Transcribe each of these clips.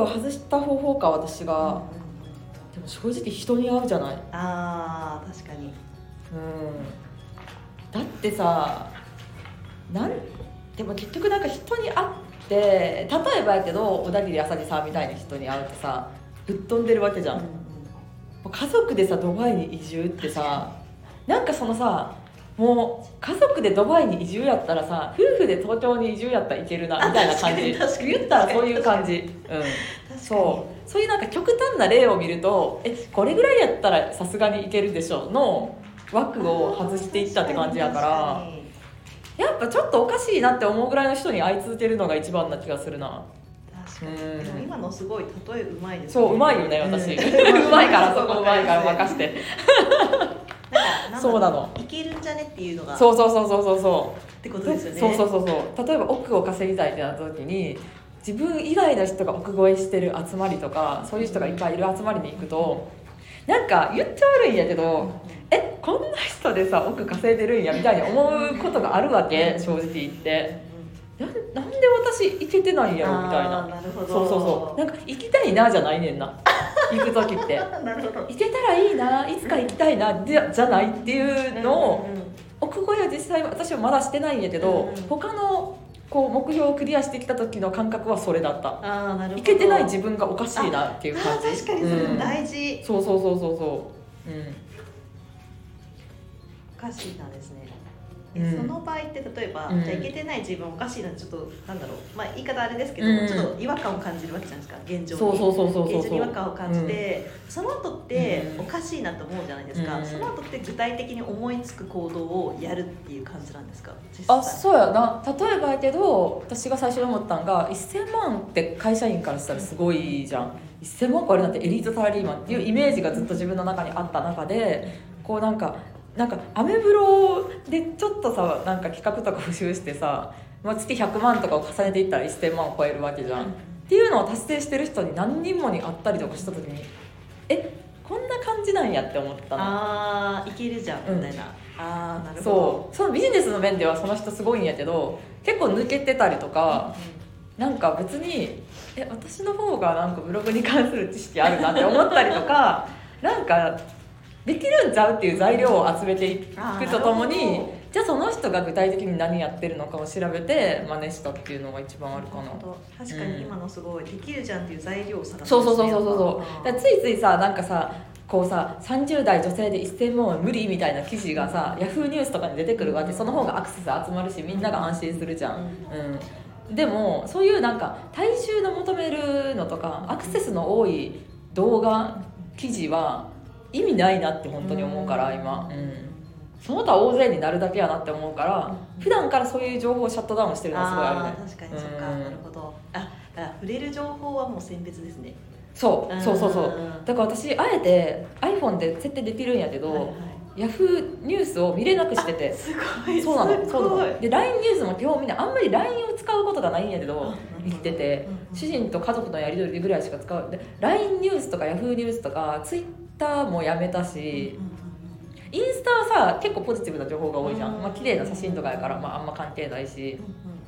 枠を外した方法か私が、うんうん。でも正直人に会うじゃない。うんあー確かに。だってさなんでも結局なんか人に会って例えばやけど小田切あさりさんみたいな人に会うとさぶっ飛んでるわけじゃん、うん家族でさドバイに移住ってさなんかそのさもう家族でドバイに移住やったらさ夫婦で東京に移住やったらいけるなみたいな感じ。言ったらそういう感じ。うんそう。そういうなんか極端な例を見るとえこれぐらいやったらさすがにいけるでしょの枠を外していったって感じやからやっぱちょっとおかしいなって思うぐらいの人に会い続けるのが一番な気がするな。確かに。うん。でも今のすごい例えうまいですそううまいよね私、ううんまいからそこうまいから任して。そうなの。いけるんじゃねっていうのが。そうそうそうそうそうそう。ってことですよね。そうそうそうそう。例えば億を稼ぎたいってなった時に自分以外の人が億超えしてる集まりとかそういう人がいっぱいいる集まりに行くとなんか言っちゃ悪いんやけどえこんな人でさ億稼いでるんやみたいに思うことがあるわけ正直言って。ななんで私行けてないんやろみたいな。なるほど。そうそうそう。なんか行きたいなじゃないねんな。行く時って。なるほど。行けたらいいないつか行きたいなじゃじゃないっていうのを、うんうんうん。奥越えは実際私はまだしてないんやけど、うんうん。他のこう目標をクリアしてきた時の感覚はそれだった。ああなるほど。いけてない自分がおかしいなっていうあ感じ。ー確かにそれうん大事、そうそうそうそうそう。うん。おかしいなですね、うん。その場合って例えば、うん。じゃあいけてない自分おかしいなちょっとなんだろう。まあ言い方あれですけど、うん。ちょっと違和感を感じるわけじゃないですか現状にそうそうそうそうそう。現状に違和感を感じて、その後ってうん。おかしいなと思うじゃないですか、うん。その後って具体的に思いつく行動をやるっていう感じなんですか？あそうやな。例えばやけど私が最初に思ったんが1000万って会社員からしたらすごいじゃん。1000万超えるなんてエリートサラリーマンっていうイメージがずっと自分の中にあった中でこうなんかなんかアメブロでちょっとさなんか企画とか募集してさ、まあ、月100万とかを重ねていったら1000万を超えるわけじゃん、っていうのを達成してる人に何人もに会ったりとかした時にえこんな感じなんやって思ったの。ああいけるじゃんうんみたいな、ああなるほど。そう。そのビジネスの面ではその人すごいんやけど結構抜けてたりとかなんか別にえ私の方がなんかブログに関する知識あるなって思ったりとか なんかできるんちゃうっていう材料を集めていくとともにじゃあその人が具体的に何やってるのかを調べて真似したっていうのが一番あるかな。確かに今のすごいできるじゃんっていう材料を探すそうそうそうそうそうだついついさなんかさこうさ30代女性で1000万は無理みたいな記事がさヤフーニュースとかに出てくるわけ。その方がアクセス集まるしみんなが安心するじゃん、うん、でもそういうなんか大衆の求めるのとかアクセスの多い動画記事は意味ないなって本当に思うから今、うん、その他大勢になるだけやなって思うから普段からそういう情報をシャットダウンしてるのはすごいあるね。確かにそっか、うん。なるほど。あだから触れる情報はもう選別ですね。そうそうそうそう。うんだから私あえて iPhone で設定できるんやけど、はいはい。ヤフーニュースを見れなくしてて。すごいそうなの。すそうなの。で LINE ニュースも基本みんなあんまり LINE を使うことがないんやけど生きてて。うんうん。主人と家族のやり取りぐらいしか使う。で LINE ニュースとか Yahoo ニュースとか Twitter もやめたしインスタはさ結構ポジティブな情報が多いじゃん、うんまあ綺麗な写真とかやから、まあ、あんま関係ないし。うんうん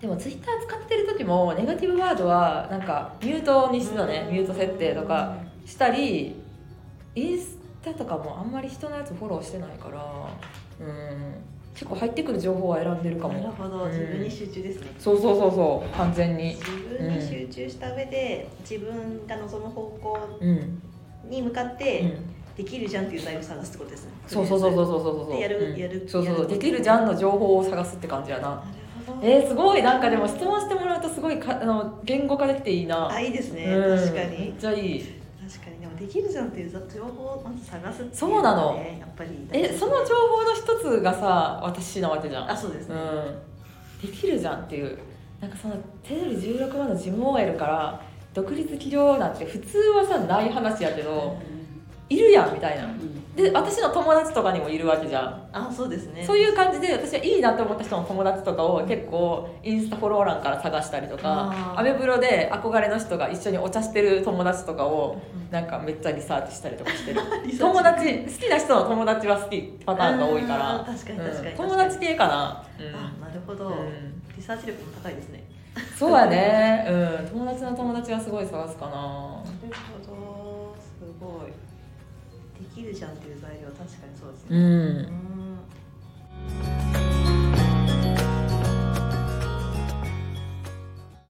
でも Twitter 使ってる時もネガティブワードはなんかミュートにしてたね。うんミュート設定とかしたりインスタとかもあんまり人のやつフォローしてないからうん。結構入ってくる情報は選んでるかなるもほど、うん。自分に集中ですね。そうそうそうそう。完全に。自分に集中した上で、自分が望む方向うん、に向かっうて、ん、できるじゃんっていう材料を探すってことですね。そうそうそうそうそうそうそう。でやるうん。やるそうそうできるじゃんの情報を探すって感じやな。なるほど。えー、すごい。なんかでも質問してもらうとすごいかあの言語化できていいな。あいいですね、うん。確かめにっちゃいい。確かに。でもできるじゃんっていう情報をまず探すっていうそうなの。ねやっぱりえその情報の一つがさ私なわけじゃん。あそうですね、うん、できるじゃんっていう。なんかその手取り16万の事務 OL から独立起業なんて普通はさない話やけどいるやんみたいな。で私の友達とかにもいるわけじゃん。あそうですね。そういう感じで私はいいなって思った人の友達とかを結構インスタフォロー欄から探したりとかアメブロで憧れの人が一緒にお茶してる友達とかをうん。なんかめっちゃリサーチしたりとかしてる。友達好きな人の友達は好きパターンが多いから。確かに確かにうん。友達系かな、うん。あなるほど、うん。リサーチ力も高いですねそうやね。うん。友達の友達はすごい探すかな。なるほど。すごい。できるじゃんっていう材料は確かにそうですうねん。うん